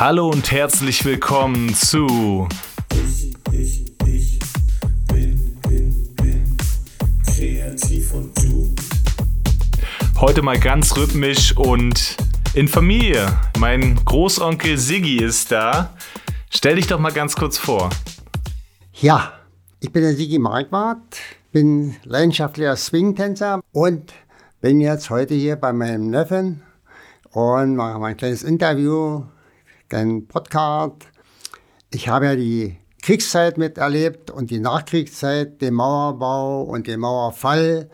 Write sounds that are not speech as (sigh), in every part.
Hallo und herzlich willkommen zu Ich, ich, ich bin, bin, bin kreativ und du. heute mal ganz rhythmisch und in Familie. Mein Großonkel Siggi ist da. Stell dich doch mal ganz kurz vor. Ja, ich bin der Sigi Marquardt, bin leidenschaftlicher Swing-Tänzer und bin jetzt heute hier bei meinem Neffen und mache mein kleines Interview, einen Podcast. Ich habe ja die Kriegszeit miterlebt und die Nachkriegszeit, den Mauerbau und den Mauerfall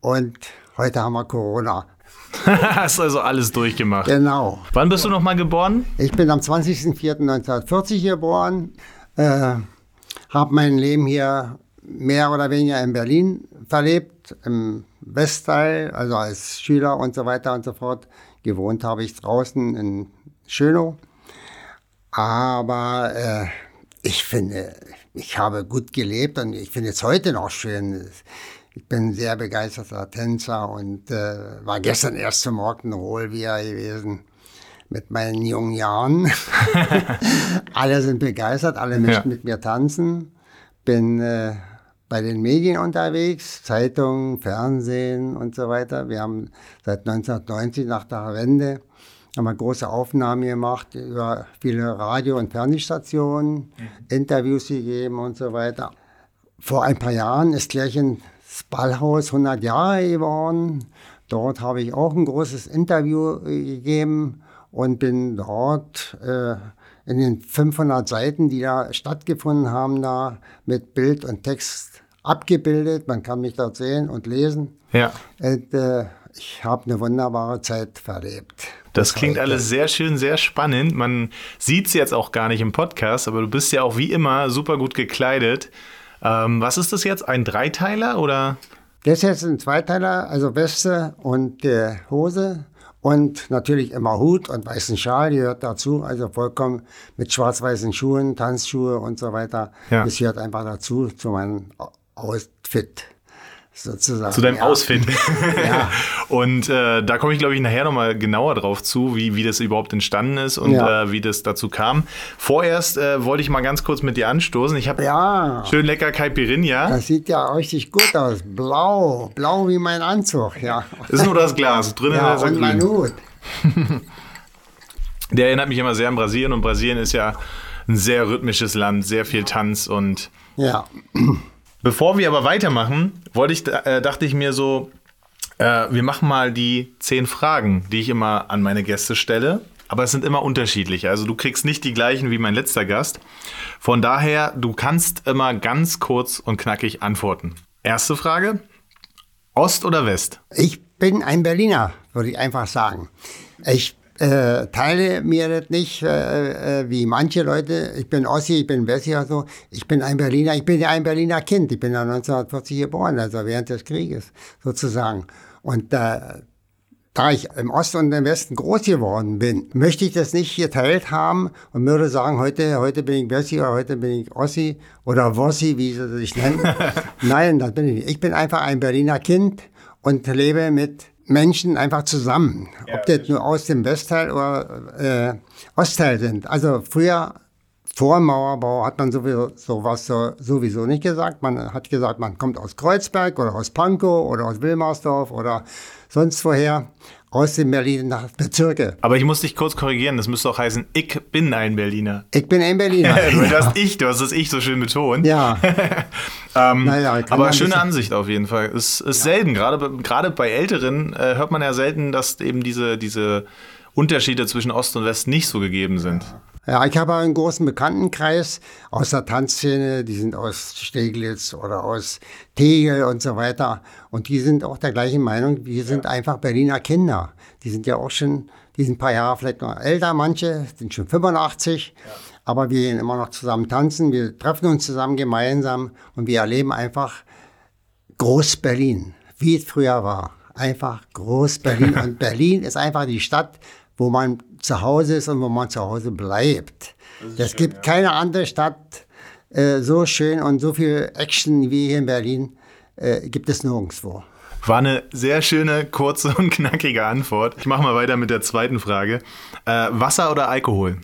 und heute haben wir Corona. (laughs) Hast also alles durchgemacht. Genau. Wann bist du noch mal geboren? Ich bin am 20.04.1940 geboren, äh, habe mein Leben hier mehr oder weniger in Berlin verlebt, im Westteil, also als Schüler und so weiter und so fort. Gewohnt habe ich draußen in Schönow. Aber äh, ich finde, ich habe gut gelebt und ich finde es heute noch schön. Ich bin ein sehr begeisterter Tänzer und äh, war gestern erst zum Rock'n'Roll wieder gewesen mit meinen jungen Jahren. (laughs) (laughs) alle sind begeistert, alle möchten Ja. mit mir tanzen. Bin äh, bei den Medien unterwegs, Zeitungen, Fernsehen und so weiter. Wir haben seit 1990 nach der Wende haben wir große Aufnahmen gemacht über viele Radio- und Fernsehstationen, Interviews gegeben und so weiter. Vor ein paar Jahren ist Klärchen das Ballhaus 100 Jahre geworden. Dort habe ich auch ein großes Interview äh, gegeben und bin dort äh, in den 500 Seiten, die da stattgefunden haben, da mit Bild und Text abgebildet. Man kann mich dort sehen und lesen. Ja. Und, äh, ich habe eine wunderbare Zeit verlebt. Das klingt alles sehr schön, sehr spannend. Man sieht es jetzt auch gar nicht im Podcast, aber du bist ja auch wie immer super gut gekleidet. Ähm, was ist das jetzt? Ein Dreiteiler oder? Das ist jetzt ein Zweiteiler, also Weste und äh, Hose und natürlich immer Hut und weißen Schal gehört dazu, also vollkommen mit schwarz-weißen Schuhen, Tanzschuhe und so weiter. Ja. Das gehört einfach dazu, zu meinem Outfit sozusagen. Zu deinem ja. Ausfit. (laughs) Ja. Und äh, da komme ich, glaube ich, nachher nochmal genauer drauf zu, wie, wie das überhaupt entstanden ist und Ja. äh, wie das dazu kam. Vorerst äh, wollte ich mal ganz kurz mit dir anstoßen. Ich habe Ja, schön lecker Caipirinha. das sieht ja richtig gut aus. Blau, blau wie mein Anzug, ja. Das ist nur das Glas. (laughs) Drinnen Ja, ist er und mein grün. Hut. (laughs) Der erinnert mich immer sehr an Brasilien und Brasilien ist ja ein sehr rhythmisches Land, sehr viel Tanz und Ja, Bevor wir aber weitermachen, wollte ich, äh, dachte ich mir so, äh, wir machen mal die zehn Fragen, die ich immer an meine Gäste stelle. Aber es sind immer unterschiedliche. Also du kriegst nicht die gleichen wie mein letzter Gast. Von daher, du kannst immer ganz kurz und knackig antworten. Erste Frage: Ost oder West? Ich bin ein Berliner, würde ich einfach sagen. Ich äh, teile mir das nicht äh, äh, wie manche Leute. Ich bin Ossi, ich bin Wessi oder so. Ich bin ein Berliner, ich bin ja ein Berliner Kind. Ich bin ja 1940 geboren, also während des Krieges sozusagen. Und äh, da ich im Osten und im Westen groß geworden bin, möchte ich das nicht geteilt haben und würde sagen, heute, heute bin ich Bessi oder heute bin ich Ossi oder Wossi, wie sie sich nennen. (laughs) Nein, das bin ich nicht. Ich bin einfach ein Berliner Kind und lebe mit Menschen einfach zusammen. Ob das nur aus dem Westteil oder äh, Ostteil sind. Also früher vor Mauerbau hat man sowieso sowas so, sowieso nicht gesagt. Man hat gesagt, man kommt aus Kreuzberg oder aus Pankow oder aus Wilmersdorf oder sonst woher aus den Berliner Bezirke. Aber ich muss dich kurz korrigieren. Das müsste auch heißen, ich bin ein Berliner. Ich bin ein Berliner. Du hast ich, du hast das ich so schön betont. ja, (laughs) Ähm, Naja, aber schöne Ansicht auf jeden Fall. Es ist selten, gerade, bei- gerade bei Älteren äh, hört man ja selten, dass eben diese, diese Unterschiede zwischen Ost und West nicht so gegeben sind. Ja, ich habe einen großen Bekanntenkreis aus der Tanzszene, die sind aus Steglitz oder aus Tegel und so weiter. Und die sind auch der gleichen Meinung, wir sind einfach Berliner Kinder. Die sind ja auch schon, die sind ein paar Jahre vielleicht noch älter, manche sind schon 85. Aber wir gehen immer noch zusammen tanzen, wir treffen uns zusammen gemeinsam und wir erleben einfach Groß-Berlin, wie es früher war. Einfach Groß-Berlin. (laughs) Und Berlin ist einfach die Stadt, wo man zu Hause ist und wo man zu Hause bleibt. Es gibt keine andere Stadt äh, so schön und so viel Action wie hier in Berlin äh, gibt es nirgendwo. War eine sehr schöne, kurze und knackige Antwort. Ich mache mal weiter mit der zweiten Frage. Äh, Wasser oder Alkohol?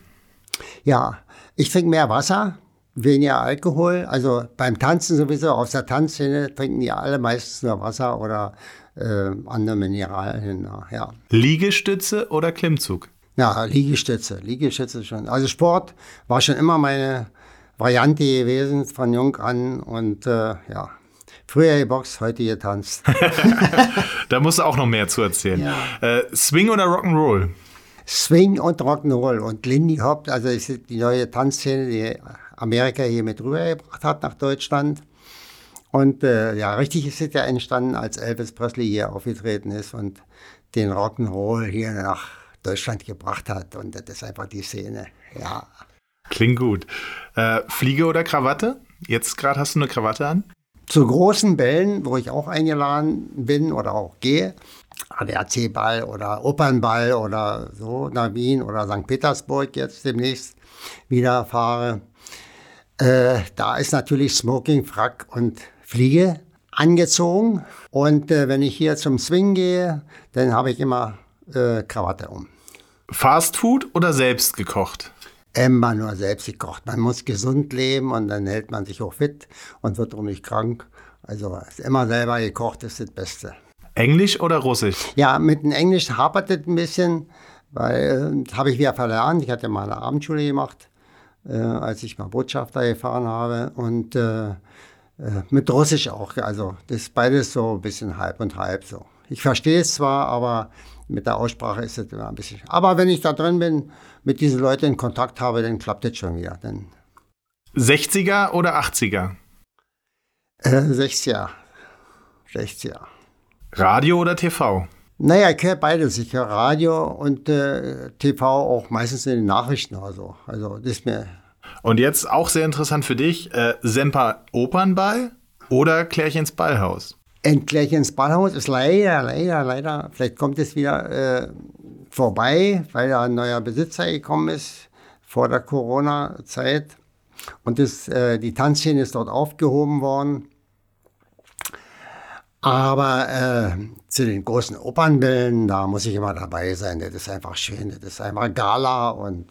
Ja, ich trinke mehr Wasser, weniger Alkohol. Also beim Tanzen sowieso, aus der Tanzszene trinken die alle meistens nur Wasser oder äh, andere Mineralien. Ja. Liegestütze oder Klimmzug? Ja, Liegestütze, Liegestütze schon. Also Sport war schon immer meine Variante gewesen von jung an und äh, ja, früher geboxt, heute getanzt. (laughs) (laughs) da musst du auch noch mehr zu erzählen. Ja. Äh, Swing oder Rock'n'Roll? Swing und Rock'n'Roll und Lindy Hop, also ist die neue Tanzszene, die Amerika hier mit rübergebracht hat nach Deutschland. Und äh, ja, richtig ist es ja entstanden, als Elvis Presley hier aufgetreten ist und den Rock'n'Roll hier nach Deutschland gebracht hat. Und das ist einfach die Szene, ja. Klingt gut. Äh, Fliege oder Krawatte? Jetzt gerade hast du eine Krawatte an? Zu großen Bällen, wo ich auch eingeladen bin oder auch gehe, ADAC-Ball oder Opernball oder so nach Wien oder St. Petersburg jetzt demnächst wieder fahre. Äh, da ist natürlich Smoking, Frack und Fliege angezogen. Und äh, wenn ich hier zum Swing gehe, dann habe ich immer äh, Krawatte um. Fast Food oder selbst gekocht? Immer nur selbst gekocht. Man muss gesund leben und dann hält man sich auch fit und wird auch nicht krank. Also immer selber gekocht ist das Beste. Englisch oder Russisch? Ja, mit dem Englisch hapert es ein bisschen, weil das habe ich wieder verlernt. Ich hatte mal eine Abendschule gemacht, äh, als ich mal Botschafter gefahren habe. Und äh, äh mit Russisch auch. Also das ist beides so ein bisschen halb und halb so. Ich verstehe es zwar, aber mit der Aussprache ist es immer ein bisschen. Aber wenn ich da drin bin, mit diesen Leuten in Kontakt habe, dann klappt das schon wieder. Dann 60er oder 80er? Äh, 60er. 60er. Radio oder TV? Naja, ich höre beides. Ich höre Radio und äh, TV auch meistens in den Nachrichten oder so. Also das ist mir. Und jetzt auch sehr interessant für dich: äh, Semper Opernball oder Klärchens Ballhaus? Endlich ins Ballhaus ist leider, leider, leider, vielleicht kommt es wieder äh, vorbei, weil da ein neuer Besitzer gekommen ist vor der Corona-Zeit. Und das, äh, die Tanzszene ist dort aufgehoben worden. Aber äh, zu den großen Opernbällen, da muss ich immer dabei sein. Das ist einfach schön, das ist einfach Gala und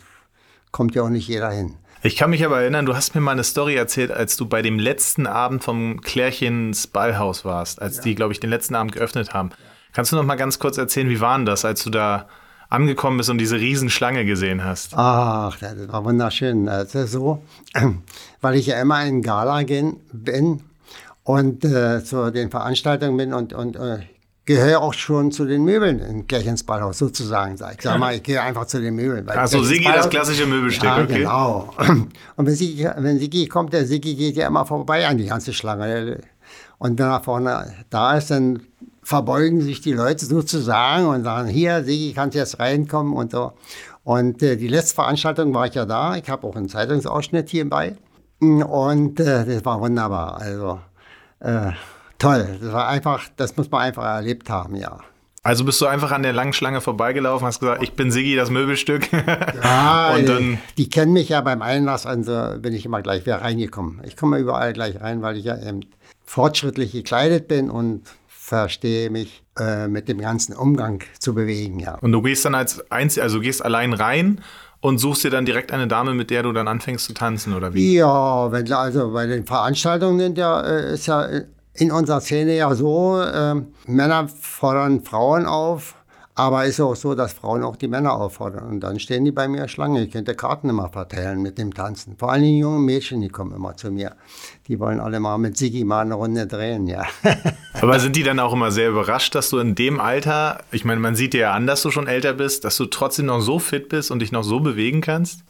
kommt ja auch nicht jeder hin. Ich kann mich aber erinnern, du hast mir mal eine Story erzählt, als du bei dem letzten Abend vom Klärchens Ballhaus warst, als ja. die, glaube ich, den letzten Abend geöffnet haben. Kannst du noch mal ganz kurz erzählen, wie war denn das, als du da angekommen bist und diese Riesenschlange gesehen hast? Ach, das war wunderschön. Das ist so, (clears throat) weil ich ja immer in Gala bin und äh, zu den Veranstaltungen bin und, und äh, gehöre auch schon zu den Möbeln in ins Ballhaus, sozusagen. Sag ich sag mal, ich gehe einfach zu den Möbeln. Also Sigi, das klassische Möbelstück, ja, okay. genau. Und wenn Sigi, wenn Sigi kommt, der Sigi geht ja immer vorbei an die ganze Schlange. Und wenn er vorne da ist, dann verbeugen sich die Leute sozusagen und sagen, hier, Sigi, kannst jetzt reinkommen und so. Und äh, die letzte Veranstaltung war ich ja da. Ich habe auch einen Zeitungsausschnitt hierbei. Und äh, das war wunderbar. Also, äh, toll. Das war einfach, das muss man einfach erlebt haben, ja. Also bist du einfach an der langen Schlange vorbeigelaufen, hast gesagt, ich bin Siggi, das Möbelstück. (laughs) Ja, und dann die kennen mich ja beim Einlass, also bin ich immer gleich wieder reingekommen. Ich komme überall gleich rein, weil ich ja eben fortschrittlich gekleidet bin und verstehe mich äh, mit dem ganzen Umgang zu bewegen, ja. Und du gehst dann als Einzel, also gehst allein rein und suchst dir dann direkt eine Dame, mit der du dann anfängst zu tanzen, oder wie? Ja, wenn, also bei den Veranstaltungen ja, äh, ist ja äh, in unserer Szene ja so, äh, Männer fordern Frauen auf, aber ist auch so, dass Frauen auch die Männer auffordern. Und dann stehen die bei mir Schlange. Ich könnte Karten immer verteilen mit dem Tanzen. Vor allem die jungen Mädchen, die kommen immer zu mir. Die wollen alle mal mit Sigi mal eine Runde drehen, ja. (laughs) Aber sind die dann auch immer sehr überrascht, dass du in dem Alter, ich meine, man sieht dir ja an, dass du schon älter bist, dass du trotzdem noch so fit bist und dich noch so bewegen kannst?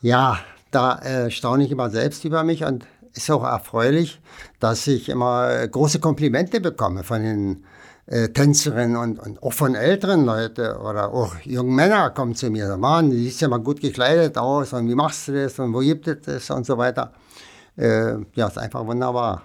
Ja, da äh, staune ich immer selbst über mich und ist auch erfreulich, dass ich immer große Komplimente bekomme von den äh, Tänzerinnen und, und, auch von älteren Leuten oder auch jungen Männern kommen zu mir. Mann, du siehst ja mal gut gekleidet aus und wie machst du das und wo gibt es das und so weiter. Äh, ja, ist einfach wunderbar.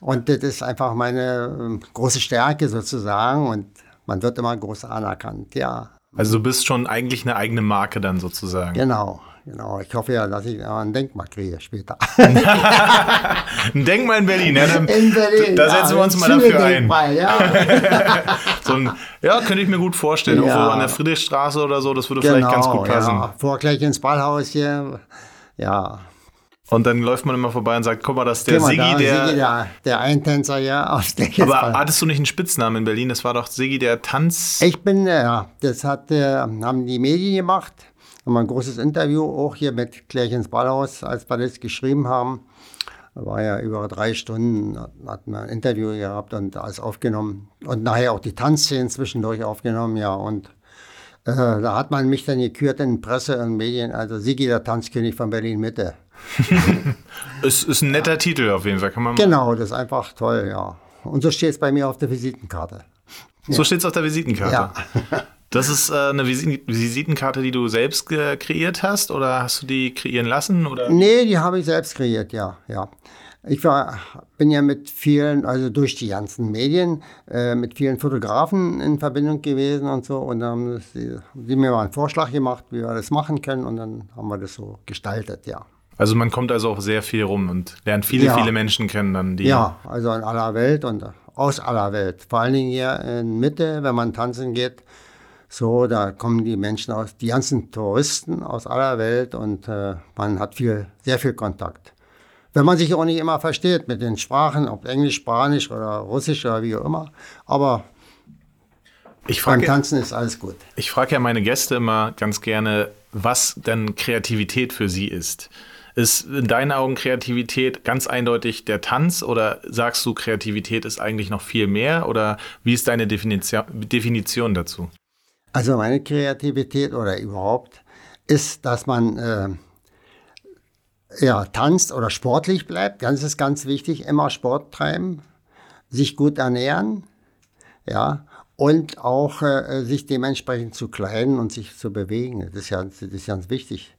Und das ist einfach meine äh, große Stärke sozusagen und man wird immer groß anerkannt, ja. Also du bist schon eigentlich eine eigene Marke dann sozusagen. Genau, Genau, ich hoffe ja, dass ich ein Denkmal kriege später. (laughs) Ein Denkmal in Berlin. Ja, dann, In Berlin. Da setzen wir uns mal dafür ein. Ja. (laughs) So ein, ja, könnte ich mir gut vorstellen. Ja. Irgendwo an der Friedrichstraße oder so, das würde vielleicht ganz gut passen. Genau, Ja. Vor gleich ins Ballhaus hier. Ja. Und dann läuft man immer vorbei und sagt, guck mal, das ist der Siggi, da, der... Sigi, der, der Eintänzer hier (laughs) aus der Aber hattest du nicht einen Spitznamen in Berlin? Das war doch Siggi, der Tanz... Ich bin, äh, ja, das hat, äh, haben die Medien gemacht. Haben ein großes Interview auch hier mit Klärchens Ballhaus, als wir das geschrieben haben. Da war ja über drei Stunden, hatten wir ein Interview gehabt und alles aufgenommen. Und nachher auch die Tanzszenen zwischendurch aufgenommen, ja. Und äh, da hat man mich dann gekürt in Presse und Medien, also Sigi, der Tanzkönig von Berlin-Mitte. (laughs) Ist, ist ein netter Titel auf jeden Fall. Kann man Genau, das ist einfach toll, ja. Und so steht es bei mir auf der Visitenkarte. So steht es auf der Visitenkarte. Ja. (laughs) Das ist äh, eine Visi- Visitenkarte, die du selbst kreiert hast oder hast du die kreieren lassen? Oder? Nee, die habe ich selbst kreiert, ja, ja. Ich war, bin ja mit vielen, also durch die ganzen Medien, äh, mit vielen Fotografen in Verbindung gewesen und so. Und dann haben sie, sie mir mal einen Vorschlag gemacht, wie wir das machen können. Und dann haben wir das so gestaltet, ja. Also man kommt also auch sehr viel rum und lernt viele, Ja. viele Menschen kennen dann, die. Ja, also in aller Welt und aus aller Welt. Vor allen Dingen hier in Mitte, wenn man tanzen geht, so, da kommen die Menschen aus, die ganzen Touristen aus aller Welt und äh, man hat viel, sehr viel Kontakt. Wenn man sich auch nicht immer versteht mit den Sprachen, ob Englisch, Spanisch oder Russisch oder wie auch immer, aber Ich beim frage Tanzen ist alles gut. ich frag ja meine Gäste immer ganz gerne, was denn Kreativität für sie ist. Ist in deinen Augen Kreativität ganz eindeutig der Tanz oder sagst du, Kreativität ist eigentlich noch viel mehr oder wie ist deine Definition, Definition dazu? Also meine Kreativität oder überhaupt ist, dass man äh, ja, tanzt oder sportlich bleibt. Das ist ganz wichtig. Immer Sport treiben, sich gut ernähren, ja, und auch äh, sich dementsprechend zu kleiden und sich zu bewegen. Das ist, ja, das ist ganz wichtig.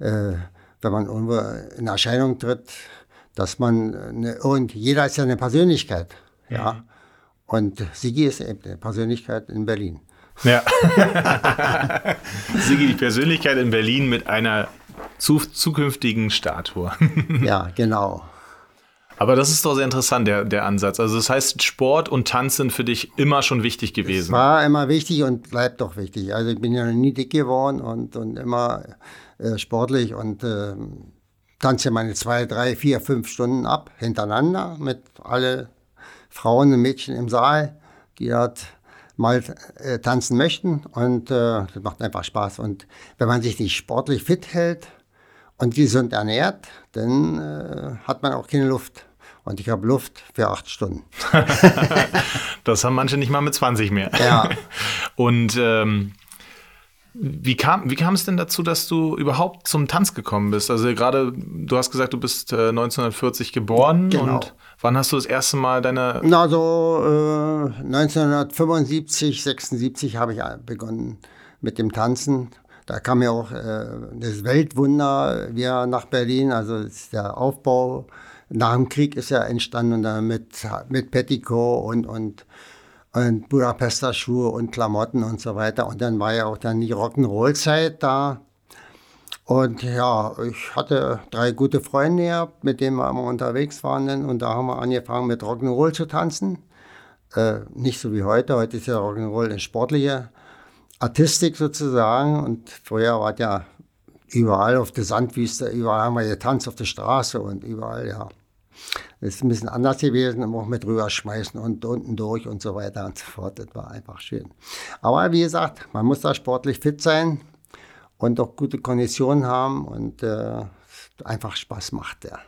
Äh, wenn man irgendwo in Erscheinung tritt, dass man eine, und jeder ist ja eine Persönlichkeit, ja. Und Sigi ist eben eine Persönlichkeit in Berlin. Ja. (laughs) Sigi, die Persönlichkeit in Berlin mit einer zu, zukünftigen Statue. Ja, genau. Aber das ist doch sehr interessant, der, der Ansatz. Also das heißt, Sport und Tanz sind für dich immer schon wichtig gewesen. War immer wichtig und bleibt doch wichtig. Also ich bin ja nie dick geworden und, und immer äh, sportlich und äh, tanze meine zwei, drei, vier, fünf Stunden ab hintereinander mit alle Frauen und Mädchen im Saal, die dort mal äh, tanzen möchten und äh, das macht einfach Spaß. Und wenn man sich nicht sportlich fit hält und gesund ernährt, dann äh, hat man auch keine Luft. Und ich habe Luft für acht Stunden. (laughs) Das haben manche nicht mal mit 20 mehr. Ja. Und ähm, wie kam, wie kam es denn dazu, dass du überhaupt zum Tanz gekommen bist? Also gerade, du hast gesagt, du bist äh, 1940 geboren Genau. und wann hast du das erste Mal deine Na, so äh, 1975, 76 habe ich begonnen mit dem Tanzen. Da kam ja auch äh, das Weltwunder wieder nach Berlin, also der Aufbau nach dem Krieg ist ja entstanden und dann mit, mit Petticoat und, und, und Budapester Schuhe und Klamotten und so weiter. Und dann war ja auch dann die Rock'n'Roll-Zeit da. Und ja, ich hatte drei gute Freunde gehabt, mit denen wir immer unterwegs waren. Und da haben wir angefangen mit Rock'n'Roll zu tanzen. Äh, nicht so wie heute. Heute ist ja Rock'n'Roll eine sportliche Artistik sozusagen. Und früher war es ja überall auf der Sandwüste, überall haben wir getanzt auf der Straße und überall, ja. Das ist ein bisschen anders gewesen, auch mit rüberschmeißen und unten durch und so weiter und so fort. Das war einfach schön. Aber wie gesagt, man muss da sportlich fit sein und auch gute Konditionen haben und äh, einfach Spaß macht, ja.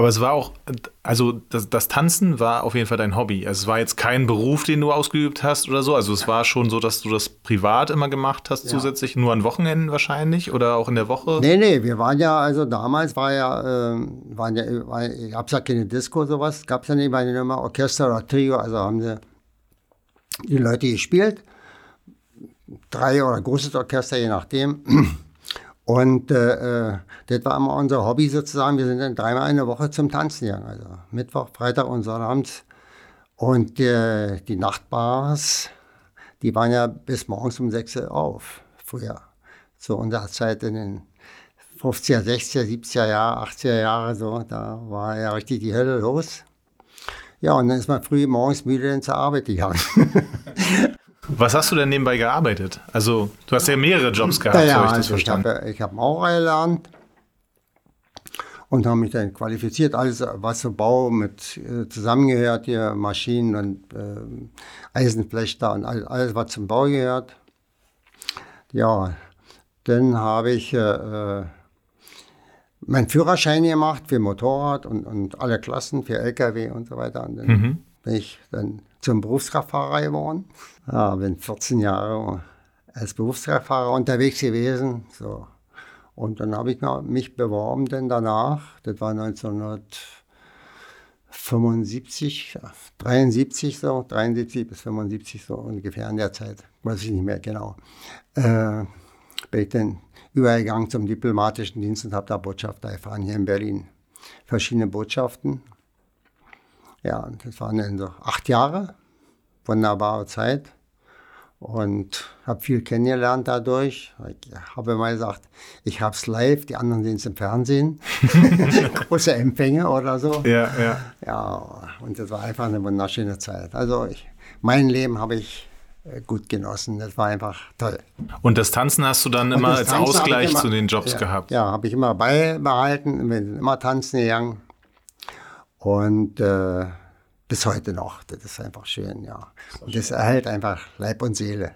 Aber es war auch, also das, das Tanzen war auf jeden Fall dein Hobby. Also es war jetzt kein Beruf, den du ausgeübt hast oder so. Also es war schon so, dass du das privat immer gemacht hast, zusätzlich nur an Wochenenden wahrscheinlich oder auch in der Woche. Nee, nee, wir waren ja, also damals war ja, ähm, waren ja, war, gab es ja keine Disco, sowas, gab es ja nicht, waren ja immer Orchester oder Trio, also haben sie die Leute gespielt, drei oder großes Orchester, je nachdem. Und äh, äh, das war immer unser Hobby sozusagen. Wir sind dann dreimal in der Woche zum Tanzen gegangen, also Mittwoch, Freitag und Sonnabend. Und äh, die Nachtbars, die waren ja bis morgens um 6 Uhr auf, früher. Zu unserer Zeit in den 50er, 60er, 70er Jahre, 80er Jahre so, da war ja richtig die Hölle los. Ja, und dann ist man früh morgens müde dann zur Arbeit gegangen. (laughs) (laughs) Was hast du denn nebenbei gearbeitet? Also, du hast ja mehrere Jobs gehabt, Ja, so habe ich das also ich verstanden. habe ich hab Maurer gelernt und habe mich dann qualifiziert, alles was so Bau mit äh, zusammengehört, hier Maschinen und äh, Eisenflechter und all, alles, was zum Bau gehört. Ja, dann habe ich äh, äh, meinen Führerschein gemacht für Motorrad und, und alle Klassen, für LKW und so weiter. Und dann Mhm. bin ich dann zum Berufskraftfahrer geworden. Ja, bin 14 Jahre als Berufskraftfahrer unterwegs gewesen. So. Und dann habe ich mich beworben, denn danach, das war 1975, 73 so, 73 bis 75 so ungefähr in der Zeit, weiß ich nicht mehr genau, äh, bin ich dann übergegangen zum diplomatischen Dienst und habe da Botschafter erfahren hier in Berlin. Verschiedene Botschaften. Ja, und das waren dann so acht Jahre, wunderbare Zeit und habe viel kennengelernt dadurch. Ich habe mal gesagt, ich habe es live, die anderen sehen es im Fernsehen. (laughs) Große Empfänge oder so. Ja, ja. Ja, und das war einfach eine wunderschöne Zeit. Also ich, mein Leben habe ich äh, gut genossen. Das war einfach toll. Und das Tanzen hast du dann Und immer als Ausgleich immer- zu den Jobs ja, gehabt. Ja, habe ich immer beibehalten, bin immer tanzen gegangen. Und äh, bis heute noch. Das ist einfach schön, ja. Und das erhält einfach Leib und Seele.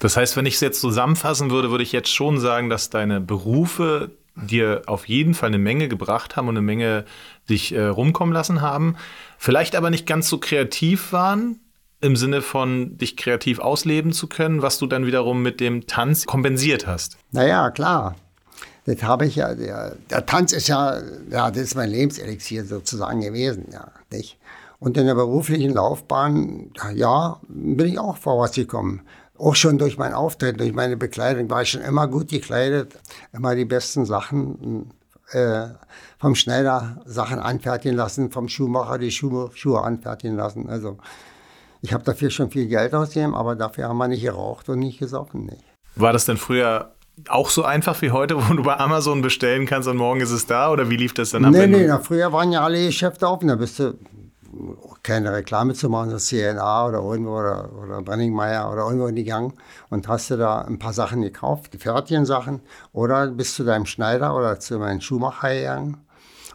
Das heißt, wenn ich es jetzt zusammenfassen würde, würde ich jetzt schon sagen, dass deine Berufe dir auf jeden Fall eine Menge gebracht haben und eine Menge dich äh, rumkommen lassen haben. Vielleicht aber nicht ganz so kreativ waren, im Sinne von dich kreativ ausleben zu können, was du dann wiederum mit dem Tanz kompensiert hast. Naja, klar. Das habe ich ja, der, der Tanz ist ja, ja, das ist mein Lebenselixier sozusagen gewesen, ja, nicht? Und in der beruflichen Laufbahn, ja, bin ich auch vorwärts gekommen. Auch schon durch mein Auftreten, durch meine Bekleidung war ich schon immer gut gekleidet, immer die besten Sachen äh, vom Schneider Sachen anfertigen lassen, vom Schuhmacher die Schuhe, Schuhe anfertigen lassen. Also ich habe dafür schon viel Geld ausgegeben, aber dafür haben wir nicht geraucht und nicht gesoffen. Nicht. War das denn früher auch so einfach wie heute, (laughs) wo du bei Amazon bestellen kannst und morgen ist es da? Oder wie lief das dann ab? Nee, nee, na, früher waren ja alle Geschäfte offen. Da bist du keine Reklame zu machen, das CNA oder irgendwo oder, oder Brenningmeier oder irgendwo gegangen und hast du da ein paar Sachen gekauft, die fertigen Sachen, oder bist zu deinem Schneider oder zu meinem Schuhmacher gegangen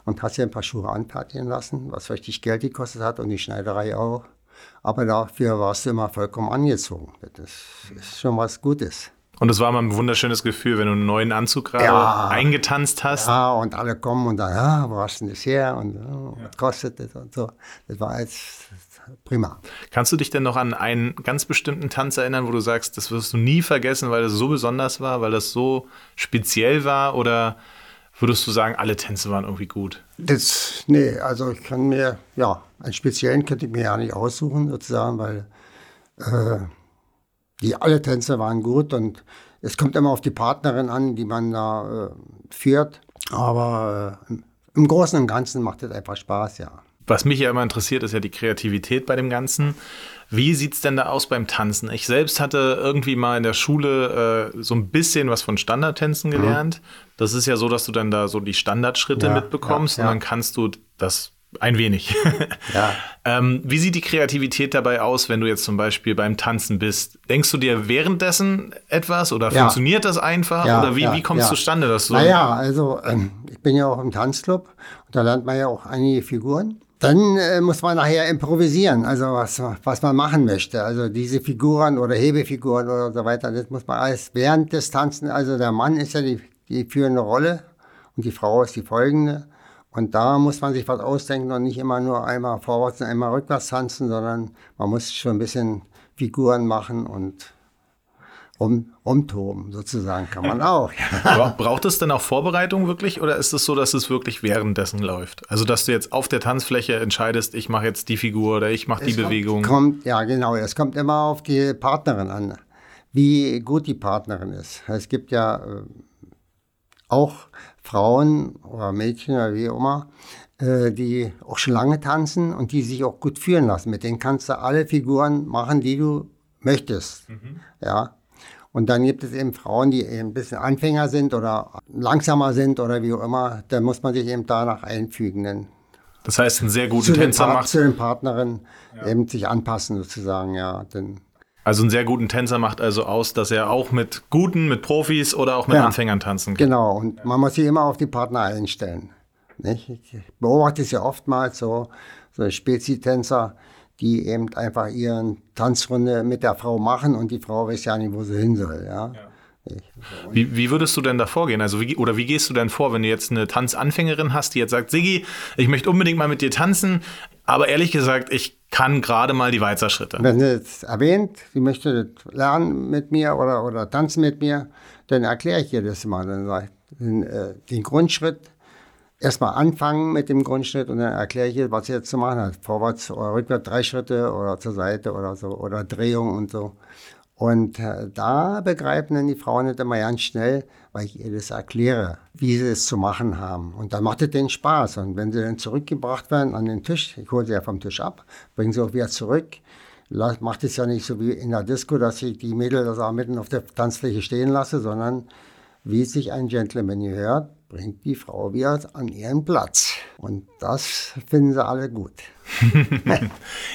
und hast dir ein paar Schuhe anfertigen lassen, was richtig Geld gekostet hat und die Schneiderei auch. Aber dafür warst du immer vollkommen angezogen. Das ist schon was Gutes. Und es war immer ein wunderschönes Gefühl, wenn du einen neuen Anzug gerade Ja. eingetanzt hast. Ja, und alle kommen und dann, ja, wo hast du denn das her und ja, was kostet das und so. Das war jetzt prima. Kannst du dich denn noch an einen ganz bestimmten Tanz erinnern, wo du sagst, das wirst du nie vergessen, weil das so besonders war, weil das so speziell war? Oder würdest du sagen, alle Tänze waren irgendwie gut? Das, nee, also ich kann mir, ja, einen speziellen könnte ich mir ja nicht aussuchen, sozusagen, weil äh, die alle Tänze waren gut und es kommt immer auf die Partnerin an, die man da äh, führt. Aber äh, im- Großen und Ganzen macht es einfach Spaß, ja. Was mich ja immer interessiert, ist ja die Kreativität bei dem Ganzen. Wie sieht es denn da aus beim Tanzen? Ich selbst hatte irgendwie mal in der Schule äh, so ein bisschen was von Standardtänzen gelernt. Das ist ja so, dass du dann da so die Standardschritte Ja, mitbekommst ja, ja. und dann kannst du das ein wenig. (laughs) Ja. ähm, wie sieht die Kreativität dabei aus, wenn du jetzt zum Beispiel beim Tanzen bist? Denkst du dir währenddessen etwas oder Ja. funktioniert das einfach? Ja, oder wie, ja, wie kommt es zustande, dass du. Naja, also ähm, ich bin ja auch im Tanzclub und da lernt man ja auch einige Figuren. Dann äh, muss man nachher improvisieren, also was, was man machen möchte. Also diese Figuren oder Hebefiguren oder so weiter, das muss man alles während des Tanzen, also der Mann ist ja die, die führende Rolle und die Frau ist die folgende. Und da muss man sich was ausdenken und nicht immer nur einmal vorwärts und einmal rückwärts tanzen, sondern man muss schon ein bisschen Figuren machen und rum, rumtoben, sozusagen, kann man auch. (laughs) Bra- Braucht es denn auch Vorbereitung wirklich oder ist es so, dass es wirklich währenddessen läuft? Also, dass du jetzt auf der Tanzfläche entscheidest, ich mache jetzt die Figur oder ich mache die Es kommt- Bewegung. Kommt, ja, genau. Es kommt immer auf die Partnerin an, wie gut die Partnerin ist. Es gibt ja äh, auch Frauen oder Mädchen oder wie auch immer, äh, die auch schon lange tanzen und die sich auch gut führen lassen. Mit denen kannst du alle Figuren machen, die du möchtest. Ja. Und dann gibt es eben Frauen, die eben ein bisschen Anfänger sind oder langsamer sind oder wie auch immer. Da muss man sich eben danach einfügen. Dann Das heißt, einen sehr guten Tänzer macht, zu den Partnerinnen eben sich anpassen sozusagen, ja. Denn, also einen sehr guten Tänzer macht also aus, dass er auch mit guten, mit Profis oder auch mit Ja. Anfängern tanzen kann. genau, und man muss sich immer auf die Partner einstellen. Nicht? Ich beobachte es ja oftmals so, so Spezi-Tänzer, die eben einfach ihren Tanzrunde mit der Frau machen und die Frau weiß ja nicht, wo sie hin soll. Ja? Wie, wie würdest du denn da vorgehen? Also wie, oder wie gehst du denn vor, wenn du jetzt eine Tanzanfängerin hast, die jetzt sagt, Sigi, ich möchte unbedingt mal mit dir tanzen, aber ehrlich gesagt, ich kann gerade mal die Walzerschritte. Wenn sie jetzt erwähnt, sie möchte das lernen mit mir oder, oder tanzen mit mir, dann erkläre ich ihr das mal. Dann sage ich, den, äh, den Grundschritt erstmal anfangen mit dem Grundschritt und dann erkläre ich ihr, was sie jetzt zu machen hat. Vorwärts oder rückwärts drei Schritte oder zur Seite oder so oder Drehung und so. Und äh, da begreifen dann die Frauen nicht immer ganz schnell, weil ich ihr das erkläre, wie sie es zu machen haben. Und dann macht es denen Spaß. Und wenn sie dann zurückgebracht werden an den Tisch, ich hole sie ja vom Tisch ab, bringe sie auch wieder zurück, macht es ja nicht so wie in der Disco, dass ich die Mädel das auch mitten auf der Tanzfläche stehen lasse, sondern wie sich ein Gentleman gehört, bringt die Frau wieder an ihren Platz. Und das finden sie alle gut. (laughs)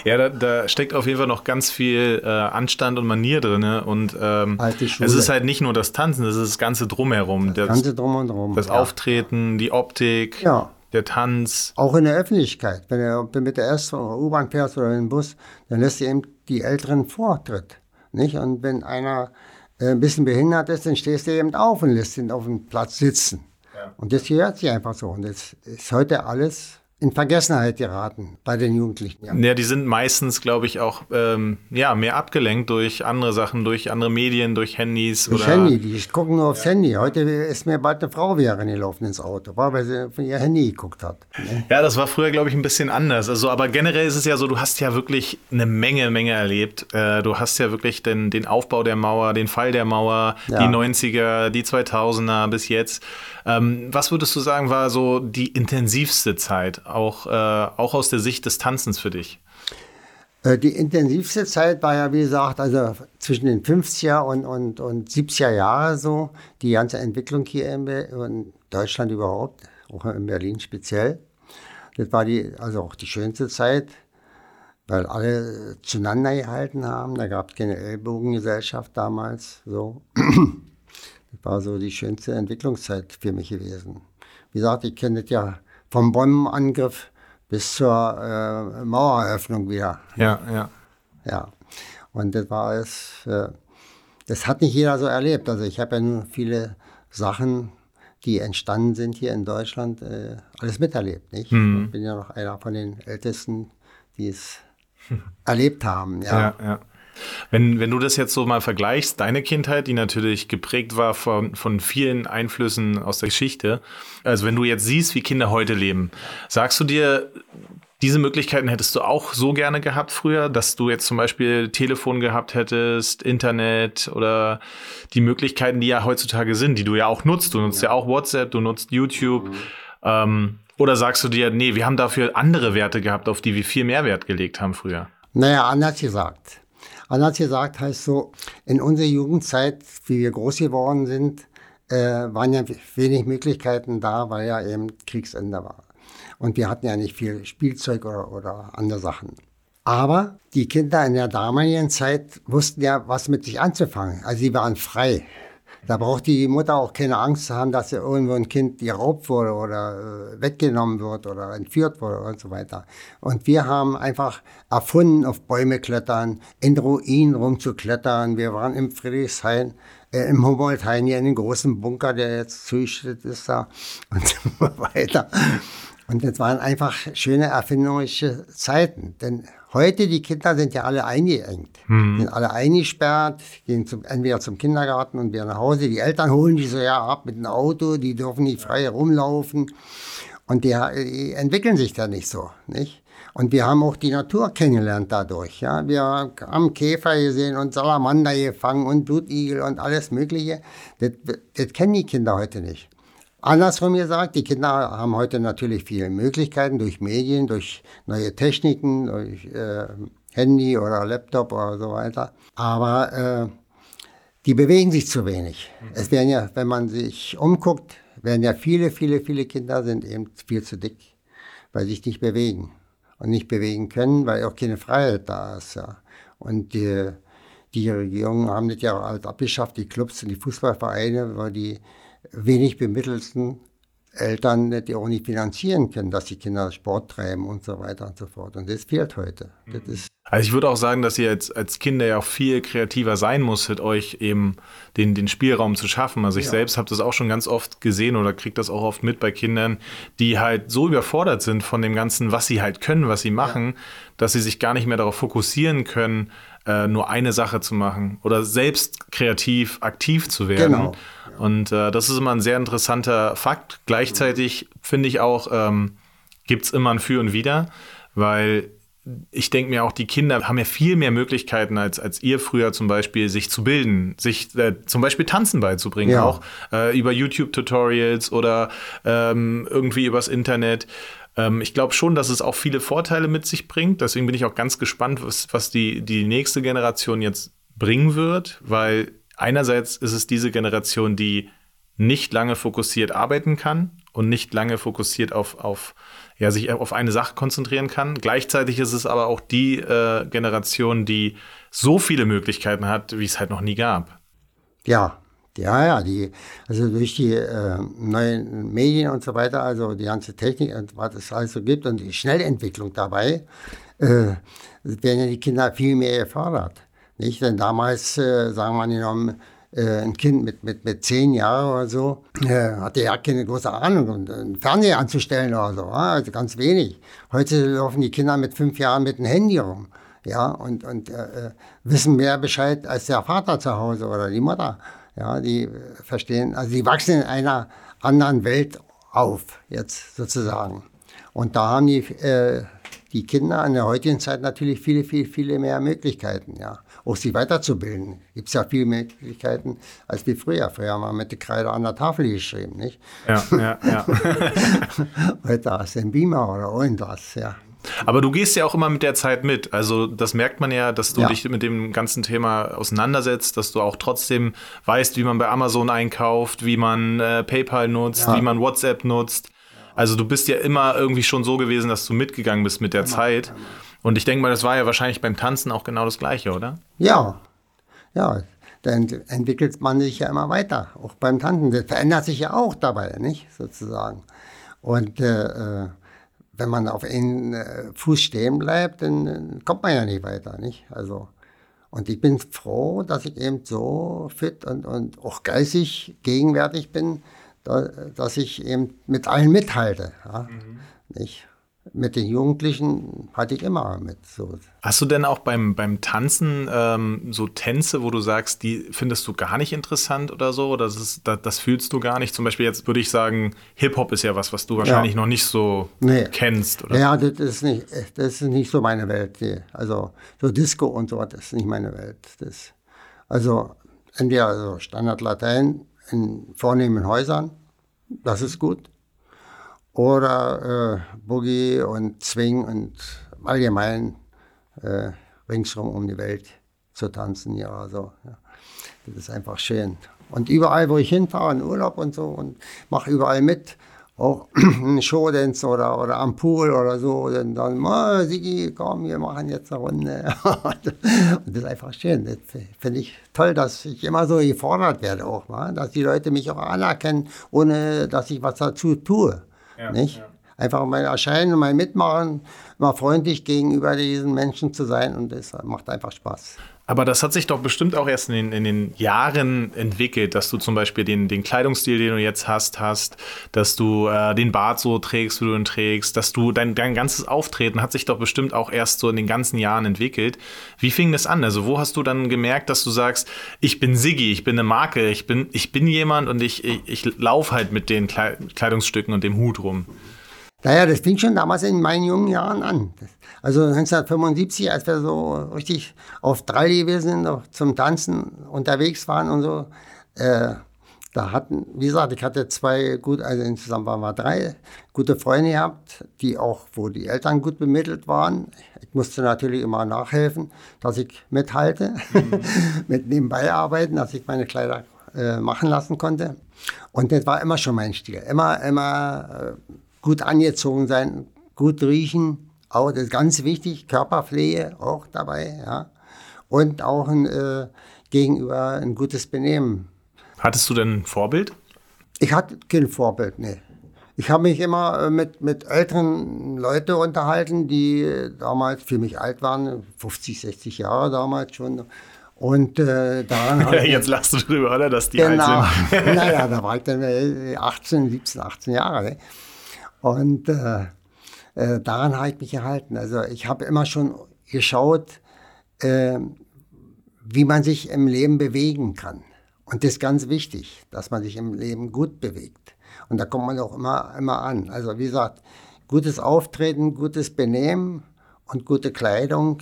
Ja, da, da steckt auf jeden Fall noch ganz viel äh, Anstand und Manier drin. Und ähm, es ist halt nicht nur das Tanzen, es ist das Ganze drumherum. Das, Ganze drum und drum. das ja. Auftreten, die Optik, Ja. der Tanz. Auch in der Öffentlichkeit. Wenn du mit der S- oder U-Bahn fährst oder in den Bus, dann lässt du eben die Älteren Vortritt. Nicht? Und wenn einer ein bisschen behindert ist, dann stehst du eben auf und lässt ihn auf dem Platz sitzen. Und das gehört sich einfach so. Und das ist heute alles in Vergessenheit geraten bei den Jugendlichen. Ja. Ja, die sind meistens, glaube ich, auch ähm, ja, mehr abgelenkt durch andere Sachen, durch andere Medien, durch Handys Durch oder. Handy, die gucken nur aufs Handy. Heute ist mir bald eine Frau wieder reingelaufen ins Auto, war, weil sie von ihr Handy geguckt hat. Ja, das war früher, glaube ich, ein bisschen anders. Also, aber generell ist es ja so, du hast ja wirklich eine Menge, Menge erlebt. Äh, du hast ja wirklich den, den Aufbau der Mauer, den Fall der Mauer, Ja. die 90er, die 2000er bis jetzt. Ähm, was würdest du sagen, war so die intensivste Zeit, auch, äh, auch aus der Sicht des Tanzens für dich? Äh, Die intensivste Zeit war ja, wie gesagt, also zwischen den 50er und, und, und 70er Jahre so, die ganze Entwicklung hier in, in Deutschland überhaupt, auch in Berlin speziell. Das war die, also auch die schönste Zeit, weil alle zueinander gehalten haben. Da gab es keine Ellbogengesellschaft damals. So. Das war so die schönste Entwicklungszeit für mich gewesen. Wie gesagt, ich kenne das ja vom Bombenangriff bis zur äh, Maueröffnung wieder. Ja, ja. Ja, und das war es, äh, das hat nicht jeder so erlebt. Also ich habe ja nur viele Sachen, die entstanden sind hier in Deutschland, äh, alles miterlebt. Nicht? Ich bin ja noch einer von den Ältesten, die es (laughs) erlebt haben. Ja. Ja, ja. Wenn, wenn du das jetzt so mal vergleichst, deine Kindheit, die natürlich geprägt war von, von vielen Einflüssen aus der Geschichte, also wenn du jetzt siehst, wie Kinder heute leben, sagst du dir, diese Möglichkeiten hättest du auch so gerne gehabt früher, dass du jetzt zum Beispiel Telefon gehabt hättest, Internet oder die Möglichkeiten, die ja heutzutage sind, die du ja auch nutzt. Du nutzt ja, auch WhatsApp, du nutzt YouTube. Ähm, oder sagst du dir, nee, wir haben dafür andere Werte gehabt, auf die wir viel mehr Wert gelegt haben früher? Naja, anders gesagt. Anders gesagt heißt so, in unserer Jugendzeit, wie wir groß geworden sind, äh, waren ja wenig Möglichkeiten da, weil ja eben Kriegsende war. Und wir hatten ja nicht viel Spielzeug oder, oder andere Sachen. Aber die Kinder in der damaligen Zeit wussten ja, was mit sich anzufangen. Also sie waren frei. Da braucht die Mutter auch keine Angst zu haben, dass irgendwo ein Kind geraubt wurde oder äh, weggenommen wird oder entführt wurde und so weiter. Und wir haben einfach erfunden, auf Bäume klettern, in Ruinen rumzuklettern. Wir waren im Friedrichshain, äh, im Humboldthain, hier in den großen Bunker, der jetzt zugeschüttet ist da (laughs) und so weiter. Und das waren einfach schöne erfinderische Zeiten. Denn heute, die Kinder sind ja alle eingeengt. Sind alle eingesperrt, gehen zum, entweder zum Kindergarten und wieder nach Hause. Die Eltern holen die so ja ab mit dem Auto, die dürfen nicht frei rumlaufen. Und die, die entwickeln sich da nicht so, nicht? Und wir haben auch die Natur kennengelernt dadurch. Ja? Wir haben Käfer gesehen und Salamander gefangen und Blutigel und alles Mögliche. Das, das kennen die Kinder heute nicht. Andersrum gesagt, die Kinder haben heute natürlich viele Möglichkeiten durch Medien, durch neue Techniken, durch äh, Handy oder Laptop oder so weiter. Aber äh, die bewegen sich zu wenig. Es werden ja, wenn man sich umguckt, werden ja viele, viele, viele Kinder sind eben viel zu dick, weil sie sich nicht bewegen und nicht bewegen können, weil auch keine Freiheit da ist. Ja. Und die, die Regierungen haben das ja auch alles abgeschafft, die Clubs und die Fußballvereine, weil die wenig bemittelsten Eltern das auch nicht finanzieren können, dass die Kinder Sport treiben und so weiter und so fort. Und das fehlt heute. Das ist Also ich würde auch sagen, dass ihr als, als Kinder ja auch viel kreativer sein musstet, euch eben den, den Spielraum zu schaffen. Also ich selbst habe das auch schon ganz oft gesehen oder kriege das auch oft mit bei Kindern, die halt so überfordert sind von dem Ganzen, was sie halt können, was sie machen, dass sie sich gar nicht mehr darauf fokussieren können, äh, nur eine Sache zu machen oder selbst kreativ aktiv zu werden. Genau. Und äh, das ist immer ein sehr interessanter Fakt. Gleichzeitig finde ich auch, ähm, gibt es immer ein Für und Wider, weil ich denke mir auch, die Kinder haben ja viel mehr Möglichkeiten als, als ihr früher zum Beispiel, sich zu bilden, sich äh, zum Beispiel Tanzen beizubringen, Ja. auch äh, über YouTube-Tutorials oder ähm, irgendwie übers Internet. Ähm, ich glaube schon, dass es auch viele Vorteile mit sich bringt. Deswegen bin ich auch ganz gespannt, was, was die, die nächste Generation jetzt bringen wird, weil einerseits ist es diese Generation, die nicht lange fokussiert arbeiten kann und nicht lange fokussiert auf, auf ja, sich auf eine Sache konzentrieren kann. Gleichzeitig ist es aber auch die äh, Generation, die so viele Möglichkeiten hat, wie es halt noch nie gab. Ja, ja, ja, die, also durch die äh, neuen Medien und so weiter, also die ganze Technik und was es alles so gibt und die Schnellentwicklung dabei, äh, werden ja die Kinder viel mehr gefördert. Nicht? Denn damals, äh, sagen wir mal äh, ein Kind mit, mit, mit zehn Jahren oder so, äh, hatte ja keine große Ahnung, und einen Fernseher anzustellen oder so, also ganz wenig. Heute laufen die Kinder mit fünf Jahren mit einem Handy rum. Ja, und, und äh, äh, wissen mehr Bescheid als der Vater zu Hause oder die Mutter. Ja, die verstehen, also die wachsen in einer anderen Welt auf, jetzt sozusagen. Und da haben die, äh, die Kinder in der heutigen Zeit natürlich viele, viele, viele mehr Möglichkeiten, ja. Auch sich weiterzubilden. Gibt es ja viele Möglichkeiten als wie früher. Früher haben wir mit der Kreide an der Tafel geschrieben, nicht? Ja, ja, ja. (laughs) Heute hast du einen Beamer oder irgendwas, ja. Aber du gehst ja auch immer mit der Zeit mit. Also das merkt man ja, dass du Ja. dich mit dem ganzen Thema auseinandersetzt, dass du auch trotzdem weißt, wie man bei Amazon einkauft, wie man äh, PayPal nutzt, Ja. wie man WhatsApp nutzt. Also du bist ja immer irgendwie schon so gewesen, dass du mitgegangen bist mit der Zeit. Und ich denke mal, das war ja wahrscheinlich beim Tanzen auch genau das Gleiche, oder? Ja, ja, dann entwickelt man sich ja immer weiter, auch beim Tanzen. Das verändert sich ja auch dabei, nicht, sozusagen. Und äh, äh, wenn man auf einen äh, Fuß stehen bleibt, dann äh, kommt man ja nicht weiter, nicht? Also, und ich bin froh, dass ich eben so fit und, und auch geistig gegenwärtig bin, da, dass ich eben mit allen mithalte, ja? nicht? Mit den Jugendlichen hatte ich immer mit. So. Hast du denn auch beim, beim Tanzen ähm, so Tänze, wo du sagst, die findest du gar nicht interessant oder so? Oder das, ist, das, das fühlst du gar nicht? Zum Beispiel jetzt würde ich sagen, Hip-Hop ist ja was, was du wahrscheinlich noch nicht so Nee. kennst. Oder? Ja, das ist nicht, das ist nicht so meine Welt. die- Also so Disco und so, das ist nicht meine Welt. Das, also entweder so Standard Latein in vornehmen Häusern, das ist gut. Oder äh, Boogie und Swing und allgemein äh, ringsrum um die Welt zu tanzen. Ja, so. Ja. Das ist einfach schön. Und überall, wo ich hinfahre, in Urlaub und so, und mache überall mit, auch einen (clears throat) Showdance oder, oder am Pool oder so, dann, dann oh, Sigi, komm, wir machen jetzt eine Runde. (laughs) und das ist einfach schön. Das finde ich toll, dass ich immer so gefordert werde auch, wa? dass die Leute mich auch anerkennen, ohne dass ich was dazu tue. nicht? Einfach mein Erscheinen, mein Mitmachen, mal freundlich gegenüber diesen Menschen zu sein und das macht einfach Spaß. Aber das hat sich doch bestimmt auch erst in den, in den Jahren entwickelt, dass du zum Beispiel den, den Kleidungsstil, den du jetzt hast, hast, dass du äh, den Bart so trägst, wie du ihn trägst, dass du dein, dein ganzes Auftreten hat sich doch bestimmt auch erst so in den ganzen Jahren entwickelt. Wie fing das an? Also wo hast du dann gemerkt, dass du sagst, ich bin Siggi, ich bin eine Marke, ich bin, ich bin jemand und ich, ich, ich laufe halt mit den Klei- Kleidungsstücken und dem Hut rum? Naja, das fing schon damals in meinen jungen Jahren an. Das- Also 1975, als wir so richtig auf drei gewesen sind, noch zum Tanzen unterwegs waren und so, äh, da hatten, wie gesagt, ich hatte zwei gut, also insgesamt waren wir drei gute Freunde gehabt, die auch, wo die Eltern gut bemittelt waren. Ich musste natürlich immer nachhelfen, dass ich mithalte, mhm. (laughs) mit nebenbei arbeiten, dass ich meine Kleider äh, machen lassen konnte. Und das war immer schon mein Stil. Immer, immer äh, gut angezogen sein, gut riechen, auch das ist ganz wichtig, Körperpflege auch dabei, ja. Und auch ein, äh, gegenüber ein gutes Benehmen. Hattest du denn ein Vorbild? Ich hatte kein Vorbild, nee. Ich habe mich immer äh, mit, mit älteren Leuten unterhalten, die damals für mich alt waren, 50, 60 Jahre damals schon. Und äh, daran ja, (laughs) Jetzt lachst du drüber, oder? Dass die genau. alt sind. (laughs) naja, da war ich dann 18, 17, 18 Jahre. Ne? Und äh, äh, daran habe ich mich gehalten. Also ich habe immer schon geschaut, äh, wie man sich im Leben bewegen kann. Und das ist ganz wichtig, dass man sich im Leben gut bewegt. Und da kommt man auch immer, immer an. Also wie gesagt, gutes Auftreten, gutes Benehmen und gute Kleidung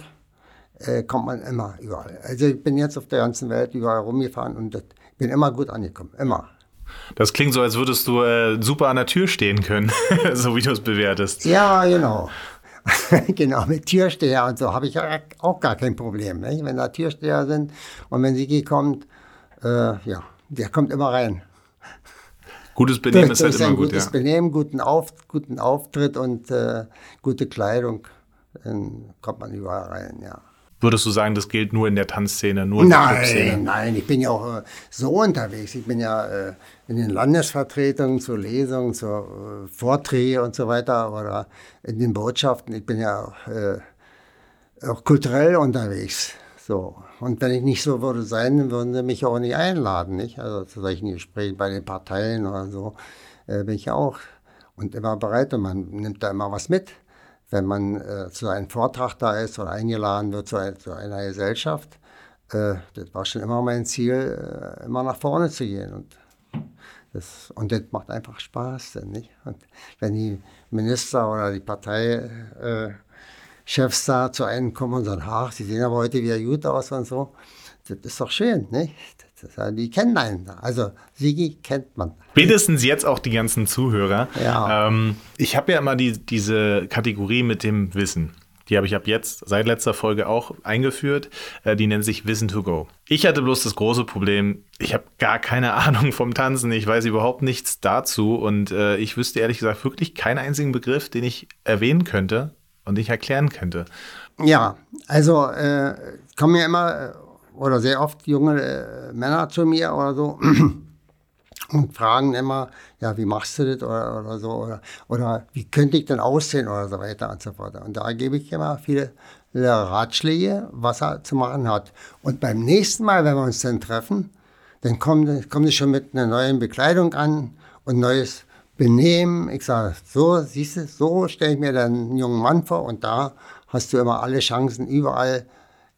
äh, kommt man immer überall. Also ich bin jetzt auf der ganzen Welt überall rumgefahren und bin immer gut angekommen, immer. Das klingt so, als würdest du äh, super an der Tür stehen können, (laughs) so wie du es bewertest. Ja, genau. (laughs) genau, mit Türsteher und so habe ich auch gar kein Problem. Nicht? Wenn da Türsteher sind und wenn Sigi kommt, äh, ja, der kommt immer rein. Gutes Benehmen ist halt immer gut, gutes ja. Benehmen, guten, Auf, guten Auftritt und äh, gute Kleidung, dann kommt man überall rein, ja. Würdest du sagen, das gilt nur in der Tanzszene, nur in nein, der Clubszene? Nein, ich bin ja auch äh, so unterwegs. Ich bin ja äh, in den Landesvertretungen zu Lesungen, zu äh, Vorträgen und so weiter oder in den Botschaften. Ich bin ja äh, auch kulturell unterwegs. So. Und wenn ich nicht so würde sein, dann würden sie mich auch nicht einladen. Nicht? Also zu solchen Gesprächen bei den Parteien oder so bin ich ja auch und immer bereit und man nimmt da immer was mit wenn man äh, zu einem Vortrag da ist oder eingeladen wird zu, ein, zu einer Gesellschaft, äh, das war schon immer mein Ziel, äh, immer nach vorne zu gehen. Und das, und das macht einfach Spaß. Denn, nicht? Und wenn die Minister oder die Parteichefs da zu einem kommen und sagen, ach, sie sehen aber heute wieder gut aus und so, das ist doch schön. Nicht? Die kennen einen. Also Sigi kennt man. Spätestens jetzt auch die ganzen Zuhörer. Ja. Ähm, ich habe ja immer die, diese Kategorie mit dem Wissen. Die habe ich ab jetzt seit letzter Folge auch eingeführt. Äh, die nennt sich Wissen to Go. Ich hatte bloß das große Problem, ich habe gar keine (laughs) Ahnung vom Tanzen. Ich weiß überhaupt nichts dazu. Und äh, ich wüsste ehrlich gesagt wirklich keinen einzigen Begriff, den ich erwähnen könnte und ich erklären könnte. Ja, also äh, kommen ja immer äh, oder sehr oft junge äh, Männer zu mir oder so (clears throat) und fragen immer, ja, wie machst du das oder, oder so oder, oder wie könnte ich denn aussehen oder so weiter und so fort. Und da gebe ich immer viele Ratschläge, was er zu machen hat. Und beim nächsten Mal, wenn wir uns dann treffen, dann kommen, kommen sie schon mit einer neuen Bekleidung an und neues Benehmen. Ich sage, so, siehst du, so stelle ich mir den jungen Mann vor und da hast du immer alle Chancen, überall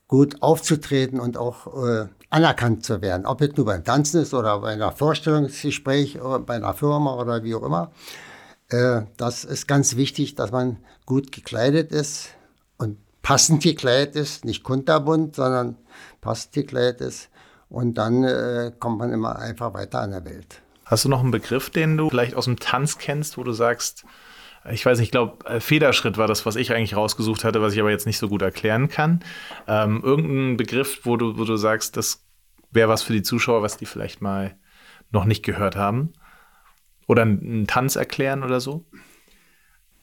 gut aufzutreten und auch äh, anerkannt zu werden. Ob es nur beim Tanzen ist oder bei einer Vorstellungsgespräch oder bei einer Firma oder wie auch immer. Äh, das ist ganz wichtig, dass man gut gekleidet ist und passend gekleidet ist, nicht kunterbunt, sondern passend gekleidet ist. Und dann äh, kommt man immer einfach weiter an der Welt. Hast du noch einen Begriff, den du vielleicht aus dem Tanz kennst, wo du sagst, ich weiß nicht, ich glaube, äh, Federschritt war das, was ich eigentlich rausgesucht hatte, was ich aber jetzt nicht so gut erklären kann. Ähm, irgendein Begriff, wo du, wo du sagst, das wäre was für die Zuschauer, was die vielleicht mal noch nicht gehört haben? Oder einen Tanz erklären oder so?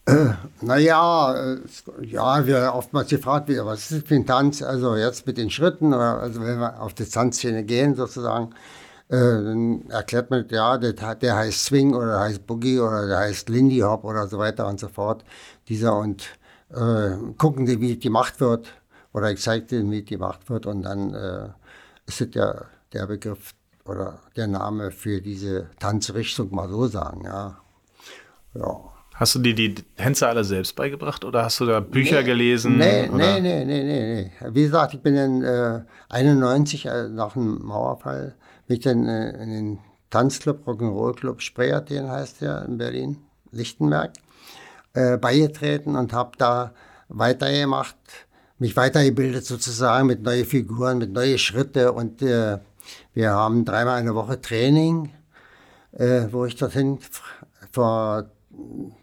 Äh, naja, äh, ja, wir oftmals gefragt, wie, was ist das für ein Tanz? Also jetzt mit den Schritten, oder, also wenn wir auf die Tanzszene gehen sozusagen, äh, dann erklärt man, ja, der, der heißt Swing oder der heißt Boogie oder der heißt Lindy Hop oder so weiter und so fort. Dieser und äh, gucken Sie, wie die gemacht wird. Oder ich zeige Ihnen, wie die gemacht wird und dann äh, ist es der, der Begriff oder der Name für diese Tanzrichtung, mal so sagen, ja. Ja. Hast du dir die Tänze alle selbst beigebracht oder hast du da Bücher nee, gelesen? Nee, oder? nee, nee, nee, nee. Wie gesagt, ich bin in äh, 91 äh, nach dem Mauerfall bin ich dann äh, in den Tanzclub, Rock'n'Roll Club Spreeathen heißt der in Berlin, Lichtenberg, äh, beigetreten und habe da weitergemacht, mich weitergebildet sozusagen mit neuen Figuren, mit neuen Schritten und äh, wir haben dreimal eine Woche Training äh, wo ich dorthin vor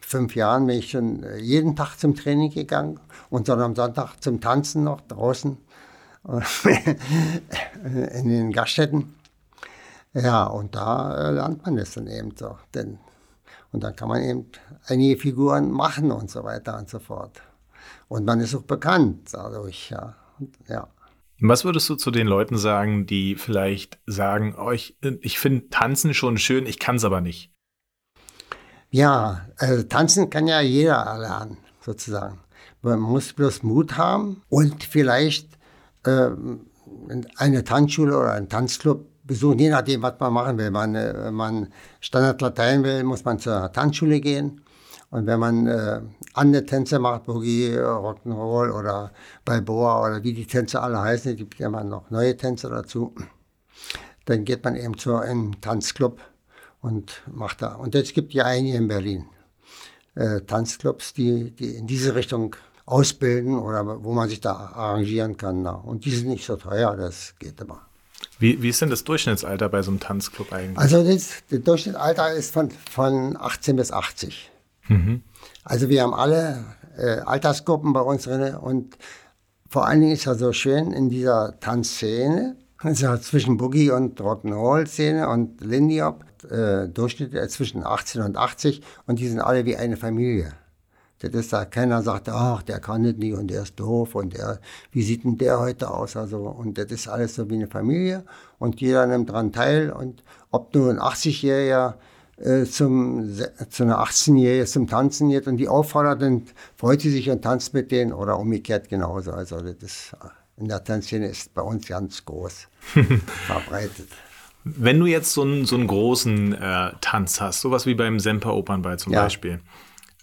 fünf Jahren bin ich schon äh, jeden Tag zum Training gegangen und dann am Sonntag zum Tanzen noch draußen (laughs) in den Gaststätten. Ja, und da äh, lernt man das dann eben so. Denn, und dann kann man eben einige Figuren machen und so weiter und so fort. Und man ist auch bekannt dadurch, ja. Und, ja. Was würdest du zu den Leuten sagen, die vielleicht sagen, oh, ich, ich finde Tanzen schon schön, ich kann es aber nicht? Ja, also tanzen kann ja jeder lernen, sozusagen. Man muss bloß Mut haben und vielleicht ähm, eine Tanzschule oder einen Tanzclub besuchen, je nachdem, was man machen will. Man, äh, wenn man Standard Latein will, muss man zur Tanzschule gehen. Und wenn man äh, andere Tänze macht, Boogie, Rock'n'Roll oder Balboa oder wie die Tänze alle heißen, gibt ja immer noch neue Tänze dazu, dann geht man eben zu einem Tanzclub und macht da. Und jetzt gibt ja einige in Berlin äh, Tanzclubs, die, die in diese Richtung ausbilden oder wo man sich da arrangieren kann. Na. Und die sind nicht so teuer, das geht immer. Wie, wie ist denn das Durchschnittsalter bei so einem Tanzclub eigentlich? Also das, das Durchschnittsalter ist von, von 18 bis 80. Also wir haben alle äh, Altersgruppen bei uns drin und vor allen Dingen ist ja so schön in dieser Tanzszene, (laughs) ist ja zwischen Boogie und Rock'n'Roll-Szene und Lindy Hop, äh, Durchschnitt äh, zwischen 18 und 80 und die sind alle wie eine Familie. Das ist da, keiner sagt, ach, der kann das nicht und der ist doof und der, wie sieht denn der heute aus? Also, und das ist alles so wie eine Familie und jeder nimmt dran teil und ob nur ein 80-Jähriger äh, zum, zu einer 18-Jährigen zum Tanzen geht und die auffordert, dann freut sie sich und tanzt mit denen oder umgekehrt genauso. Also das ist, in der Tanzszene ist bei uns ganz groß (laughs) verbreitet. Wenn du jetzt so einen, so einen großen äh, Tanz hast, sowas wie beim Semper Opernball zum Ja. Beispiel,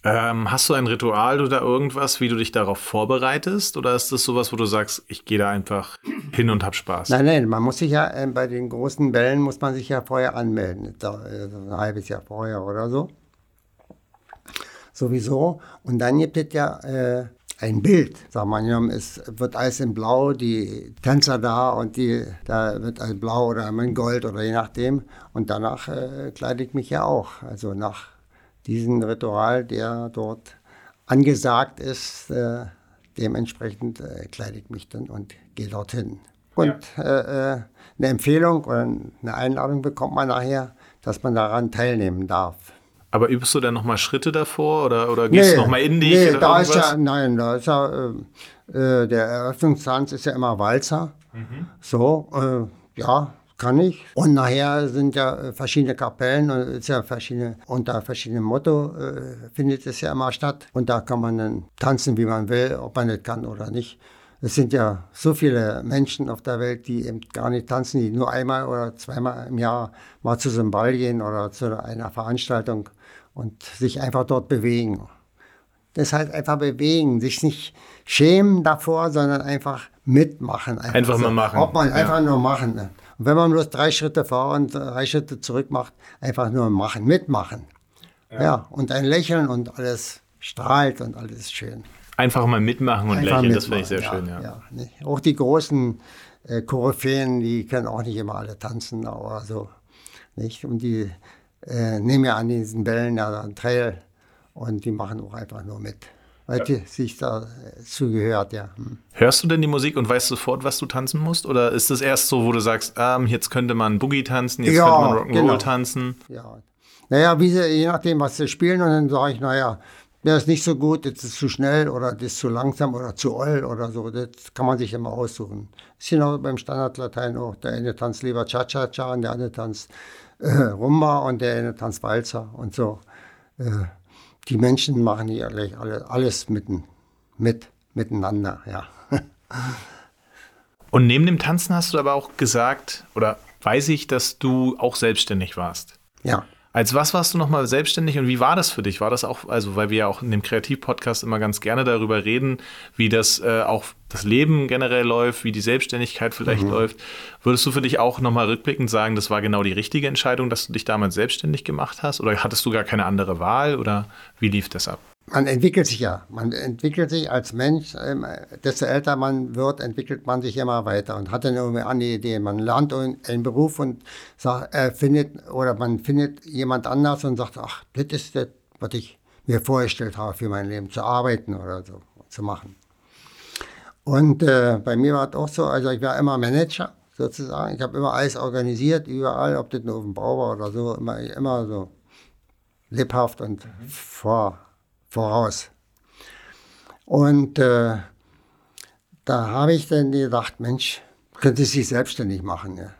ähm, hast du ein Ritual oder irgendwas, wie du dich darauf vorbereitest? Oder ist das sowas, wo du sagst, ich gehe da einfach hin und hab Spaß? Nein, nein, man muss sich ja, äh, bei den großen Bällen muss man sich ja vorher anmelden. Da, äh, ein halbes Jahr vorher oder so. Sowieso. Und dann gibt es ja äh, ein Bild. Wir mal, es wird alles in Blau, die Tänzer da und die, da wird alles blau oder in Gold oder je nachdem. Und danach äh, kleide ich mich ja auch. Also nach diesem Ritual, der dort angesagt ist, äh, dementsprechend äh, kleide ich mich dann und gehe dorthin. Und äh, äh, eine Empfehlung oder eine Einladung bekommt man nachher, dass man daran teilnehmen darf. Aber übst du dann nochmal Schritte davor oder, oder gehst du nochmal in dich? Nee, oder da ist irgendwas? ja, nein, da ist ja, äh, äh, der Eröffnungstanz ist ja immer Walzer. Mhm. So, äh, ja, kann ich. Und nachher sind ja äh, verschiedene Kapellen und ist ja verschiedene, unter verschiedenem Motto äh, findet es ja immer statt. Und da kann man dann tanzen, wie man will, ob man das kann oder nicht. Es sind ja so viele Menschen auf der Welt, die eben gar nicht tanzen, die nur einmal oder zweimal im Jahr mal zu so einem Ball gehen oder zu einer Veranstaltung und sich einfach dort bewegen. Das heißt einfach bewegen, sich nicht schämen davor, sondern einfach mitmachen. Einfach mal machen, Ob man ja. einfach nur machen. Und wenn man bloß drei Schritte vor und drei Schritte zurück macht, einfach nur machen, mitmachen. Ja, und ein Lächeln und alles strahlt und alles ist schön. Einfach mal mitmachen und Einfach lächeln, das finde ich sehr mitmachen, schön, ja. nicht? Auch die großen äh, Koryphäen, die können auch nicht immer alle tanzen, aber so. Nicht? Und die äh, nehmen ja an diesen Bällen ja einen Trail und die machen auch einfach nur mit. Weil die sich da äh, zugehört, ja. Hm. Hörst du denn die Musik und weißt sofort, was du tanzen musst? Oder ist es erst so, wo du sagst, ähm, jetzt könnte man Boogie tanzen, jetzt Ja, könnte man Rock'n'Roll genau. tanzen? Ja. Naja, wie sie, je nachdem, was sie spielen, und dann sage ich, naja, der ist nicht so gut, das ist zu schnell oder das ist zu langsam oder zu oll oder so. Das kann man sich immer aussuchen. Ist genau beim Standardlatein auch. Der eine tanzt lieber Cha-Cha-Cha und der andere tanzt äh, Rumba und der eine tanzt Walzer und so. Äh, die Menschen machen hier gleich alle, alles mitten, mit, miteinander, ja. (laughs) Und neben dem Tanzen hast du aber auch gesagt, oder weiß ich, dass du auch selbstständig warst. ja. Als was warst du nochmal selbstständig und wie war das für dich? War das auch, also weil wir ja auch in dem Kreativpodcast immer ganz gerne darüber reden, wie das äh, auch das Leben generell läuft, wie die Selbstständigkeit vielleicht läuft. Würdest du für dich auch nochmal rückblickend sagen, das war genau die richtige Entscheidung, dass du dich damals selbstständig gemacht hast? Oder hattest du gar keine andere Wahl oder wie lief das ab? Man entwickelt sich ja. Man entwickelt sich als Mensch. Ähm, desto älter man wird, entwickelt man sich immer weiter und hat dann irgendwie andere Ideen. Man lernt einen Beruf und sagt, äh, findet, oder man findet jemand anders und sagt, ach, das ist das, was ich mir vorgestellt habe für mein Leben, zu arbeiten oder so, zu machen. Und äh, bei mir war es auch so, also ich war immer Manager sozusagen. Ich habe immer alles organisiert, überall, ob das nur auf dem Bau war oder so, immer, immer so lebhaft und mhm. vor voraus. Und äh, da habe ich dann gedacht, Mensch, könnte ich sich selbstständig machen. Ja.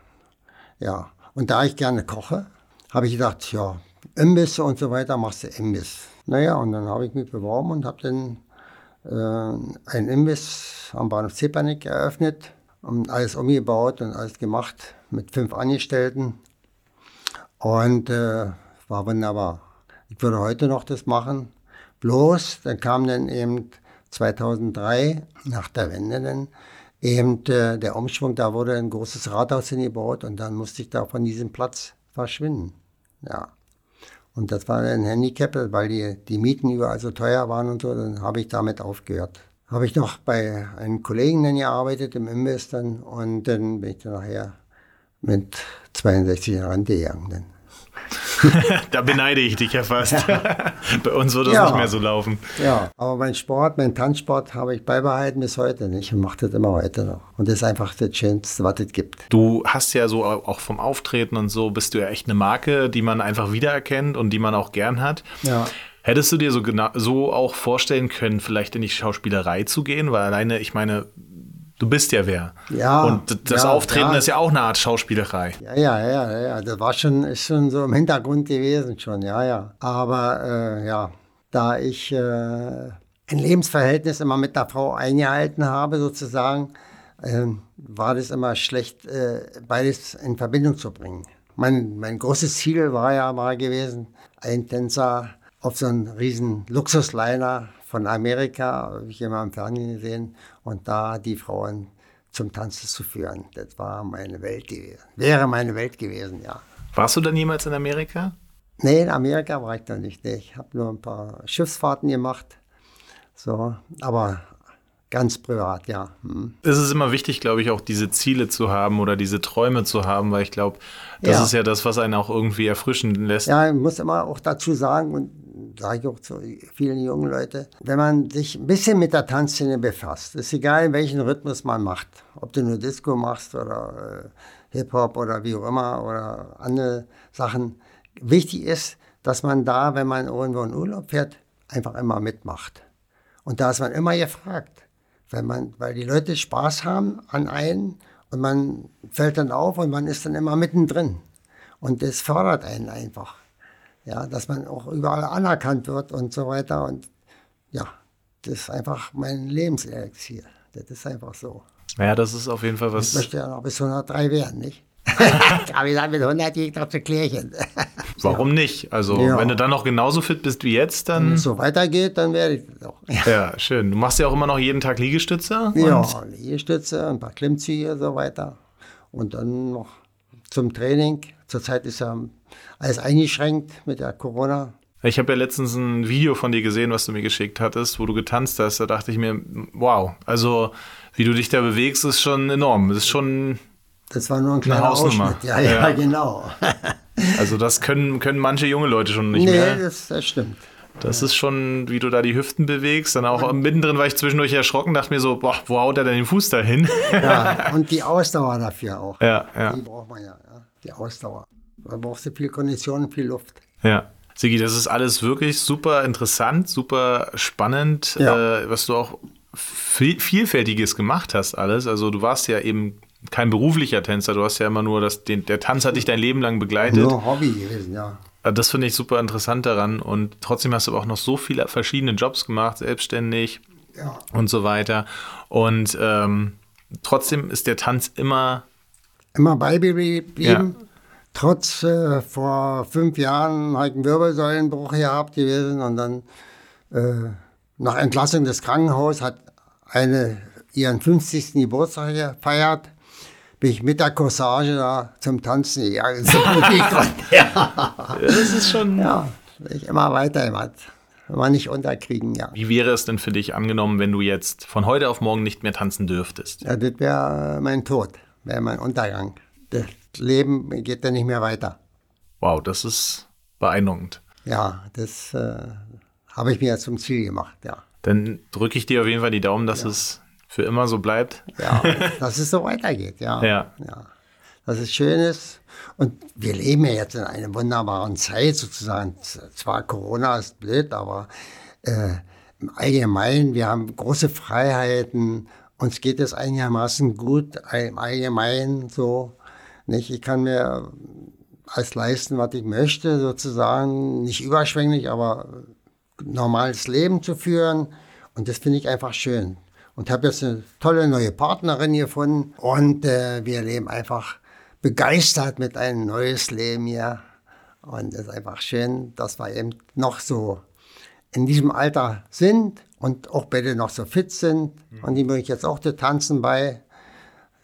ja. Und da ich gerne koche, habe ich gedacht, ja, Imbiss und so weiter, machst du Imbiss. Naja, und dann habe ich mich beworben und habe dann äh, einen Imbiss am Bahnhof Zepanik eröffnet und alles umgebaut und alles gemacht mit fünf Angestellten. Und äh, war wunderbar. Ich würde heute noch das machen. Bloß, dann kam dann eben 2003, nach der Wende dann, eben äh, der Umschwung, da wurde ein großes Rathaus hingebaut und dann musste ich da von diesem Platz verschwinden. Ja. Und das war ein Handicap, weil die, die Mieten überall so teuer waren und so, dann habe ich damit aufgehört. Habe ich noch bei einem Kollegen dann gearbeitet im Imbiss dann und dann bin ich dann nachher mit 62 Jahren Rente gegangen. Dann. (laughs) da beneide ich dich ja fast. Ja. (laughs) Bei uns wird das ja. nicht mehr so laufen. Ja, aber mein Sport, mein Tanzsport habe ich beibehalten bis heute nicht und mache das immer weiter noch. Und das ist einfach das Schönste, was es gibt. Du hast ja so auch vom Auftreten und so, bist du ja echt eine Marke, die man einfach wiedererkennt und die man auch gern hat. Ja. Hättest du dir so, genau, so auch vorstellen können, vielleicht in die Schauspielerei zu gehen? Weil alleine, ich meine, du bist ja wer. Ja. Und das ja, Auftreten ja. ist ja auch eine Art Schauspielerei. Ja, ja, ja, ja. Das war schon, ist schon so im Hintergrund gewesen schon, ja, ja. Aber äh, ja, da ich äh, ein Lebensverhältnis immer mit der Frau eingehalten habe, sozusagen, äh, war das immer schlecht, äh, beides in Verbindung zu bringen. Mein, mein großes Ziel war ja mal gewesen, ein Tänzer auf so einen riesen Luxusliner von Amerika, habe ich immer im Fernsehen gesehen, und da die Frauen zum Tanzen zu führen. Das war meine Welt gewesen. Wäre meine Welt gewesen, ja. Warst du dann jemals in Amerika? Nee, in Amerika war ich noch nicht. Ich habe nur ein paar Schiffsfahrten gemacht. So, aber Ganz privat, ja. Hm. Es ist immer wichtig, glaube ich, auch diese Ziele zu haben oder diese Träume zu haben, weil ich glaube, das Ja. ist ja das, was einen auch irgendwie erfrischen lässt. Ja, ich muss immer auch dazu sagen, und sage ich auch zu vielen jungen Leuten, wenn man sich ein bisschen mit der Tanzszene befasst, ist egal, welchen Rhythmus man macht, ob du nur Disco machst oder äh, Hip-Hop oder wie auch immer oder andere Sachen. Wichtig ist, dass man da, wenn man irgendwo in Urlaub fährt, einfach immer mitmacht. Und da ist man immer gefragt, wenn man, weil die Leute Spaß haben an einen und man fällt dann auf und man ist dann immer mittendrin. Und das fördert einen einfach. Ja, dass man auch überall anerkannt wird und so weiter. Und ja, das ist einfach mein Lebenselixier. Das ist einfach so. Ja, das ist auf jeden Fall Ich was. möchte ja noch bis 103 werden, nicht? Aber (laughs) ich sage, mit 100 gehe ich noch zu Klärchen. (laughs) Warum nicht? Also, Ja. wenn du dann noch genauso fit bist wie jetzt, Wenn dann. es so weitergeht, dann werde ich das auch. Ja, schön. Du machst ja auch immer noch jeden Tag Liegestütze. Ja, Und Liegestütze, ein paar Klimmzüge und so weiter. Und dann noch zum Training. Zurzeit ist ja alles eingeschränkt mit der Corona. Ich habe ja letztens ein Video von dir gesehen, was du mir geschickt hattest, wo du getanzt hast. Da dachte ich mir, wow, also wie du dich da bewegst, ist schon enorm. Das ist schon, Das war nur ein kleiner. Ausschnitt. Ja, ja, Ja. genau. (laughs) also das können, können manche junge Leute schon nicht nee, mehr. das, das stimmt. Das ist schon, wie du da die Hüften bewegst. Dann auch mittendrin war ich zwischendurch erschrocken, dachte mir so, boah, wo haut er denn den Fuß da hin? Ja, (laughs) und die Ausdauer dafür auch. ja, ja, Die braucht man ja, ja, die Ausdauer. Da brauchst du viel Kondition viel Luft. ja. Sigi, das ist alles wirklich super interessant, super spannend, Ja. äh, was du auch viel, vielfältiges gemacht hast alles. Also du warst ja eben kein beruflicher Tänzer, du hast ja immer nur das, den, der Tanz hat dich dein Leben lang begleitet. Nur Hobby gewesen, ja. Äh, Das finde ich super interessant daran und trotzdem hast du aber auch noch so viele verschiedene Jobs gemacht, selbstständig Ja, und so weiter. Und ähm, trotzdem ist der Tanz immer immer beigeblieben. Trotz äh, vor fünf Jahren halt einen Wirbelsäulenbruch gehabt gewesen und dann äh, nach Entlassung des Krankenhauses hat eine ihren 50. Geburtstag gefeiert. Bin ich mit der Corsage da zum Tanzen gegangen. (laughs) Ich konnte. ja, Das ist schon. ja, ich immer weiter gemacht. mal nicht unterkriegen, ja. Wie wäre es denn für dich angenommen, wenn du jetzt von heute auf morgen nicht mehr tanzen dürftest? ja das wäre mein Tod, wäre mein Untergang. Das Leben geht dann nicht mehr weiter. Wow, das ist beeindruckend. Ja, das äh, habe ich mir zum Ziel gemacht, ja. Dann drücke ich dir auf jeden Fall die Daumen, dass es für immer so bleibt. Ja, (laughs) dass es so weitergeht, ja. Ja. ja. Dass es schön ist. Und wir leben ja jetzt in einer wunderbaren Zeit sozusagen. Zwar Corona ist blöd, aber äh, im Allgemeinen, wir haben große Freiheiten. Uns geht es einigermaßen gut im Allgemeinen so. Nicht? Ich kann mir alles leisten, was ich möchte, sozusagen. Nicht überschwänglich, aber normales Leben zu führen. Und das finde ich einfach schön. Und habe jetzt eine tolle neue Partnerin gefunden. Und äh, wir leben einfach begeistert mit einem neues Leben hier. Und es ist einfach schön, dass wir eben noch so in diesem Alter sind und auch beide noch so fit sind. Und die bringe ich jetzt auch zu tanzen bei.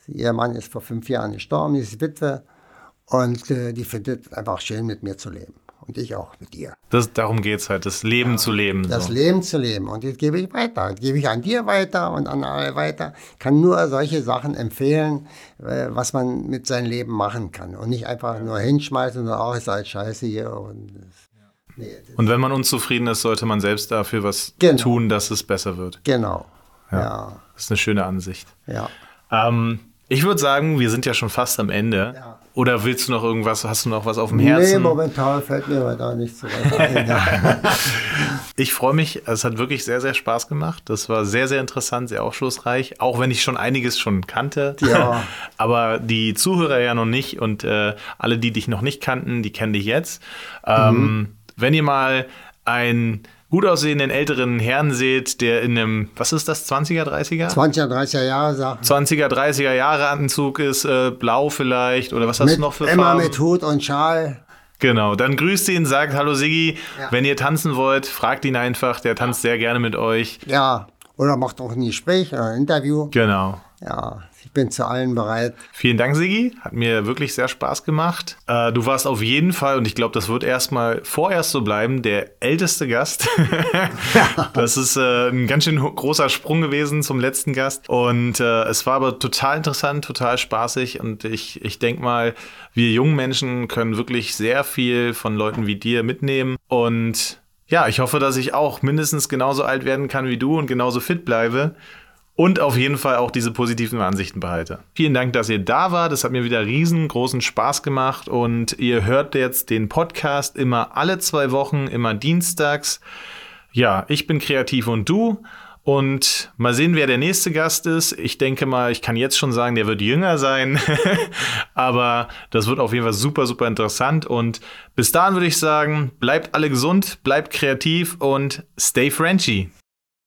Ihr Mann ist vor fünf Jahren gestorben, die ist Witwe. Und äh, die findet es einfach schön, mit mir zu leben. Und ich auch mit ihr. Das, darum geht es halt, das Leben zu leben. Das so. Leben zu leben. Und das gebe ich weiter. Das gebe ich an dir weiter und an alle weiter. Kann nur solche Sachen empfehlen, äh, was man mit seinem Leben machen kann. Und nicht einfach nur hinschmeißen und sagen, oh, ist halt scheiße hier. Und nee, Und wenn man unzufrieden ist, sollte man selbst dafür was Genau. tun, dass es besser wird. genau. Ja. Das ist eine schöne Ansicht. Ja. Ähm, ich würde sagen, wir sind ja schon fast am Ende. Ja. Oder willst du noch irgendwas, hast du noch was auf dem Nee, Herzen? momentan fällt mir weiter nichts so ein. Ja. Ich freue mich, es hat wirklich sehr, sehr Spaß gemacht. Das war sehr, sehr interessant, sehr aufschlussreich, auch wenn ich schon einiges schon kannte. Ja. (laughs) Aber die Zuhörer ja noch nicht und äh, alle, die dich noch nicht kannten, die kennen dich jetzt. Ähm, Mhm. Wenn ihr mal einen gut aussehenden älteren Herrn seht, der in einem, was ist das, 20er, 30er? 20er, 30er Jahre Sachen. 20er, 30er Jahre Anzug ist, äh, blau vielleicht, oder was hast Mit, du noch für immer Farben? mit Hut und Schal. Genau, dann grüßt ihn, sagt Hallo Siggi. Ja. Wenn ihr tanzen wollt, fragt ihn einfach, der tanzt sehr gerne mit euch. Ja. Oder macht auch ein Gespräch oder ein Interview. Genau. Ja, ich bin zu allen bereit. Vielen Dank, Siggi. Hat mir wirklich sehr Spaß gemacht. Äh, du warst auf jeden Fall, und ich glaube, das wird erstmal vorerst so bleiben, der älteste Gast. (laughs) Das ist äh, ein ganz schön großer Sprung gewesen zum letzten Gast. Und äh, es war aber total interessant, total spaßig. Und ich, ich denke mal, wir jungen Menschen können wirklich sehr viel von Leuten wie dir mitnehmen. Und ja, ich hoffe, dass ich auch mindestens genauso alt werden kann wie du und genauso fit bleibe. Und auf jeden Fall auch diese positiven Ansichten behalte. Vielen Dank, dass ihr da wart. Es hat mir wieder riesengroßen Spaß gemacht. Und ihr hört jetzt den Podcast immer alle zwei Wochen, immer dienstags. Ja, ich bin kreativ und du. Und mal sehen, wer der nächste Gast ist. Ich denke mal, ich kann jetzt schon sagen, der wird jünger sein. (laughs) Aber das wird auf jeden Fall super, super interessant. Und bis dahin würde ich sagen, bleibt alle gesund, bleibt kreativ und stay Frenchy.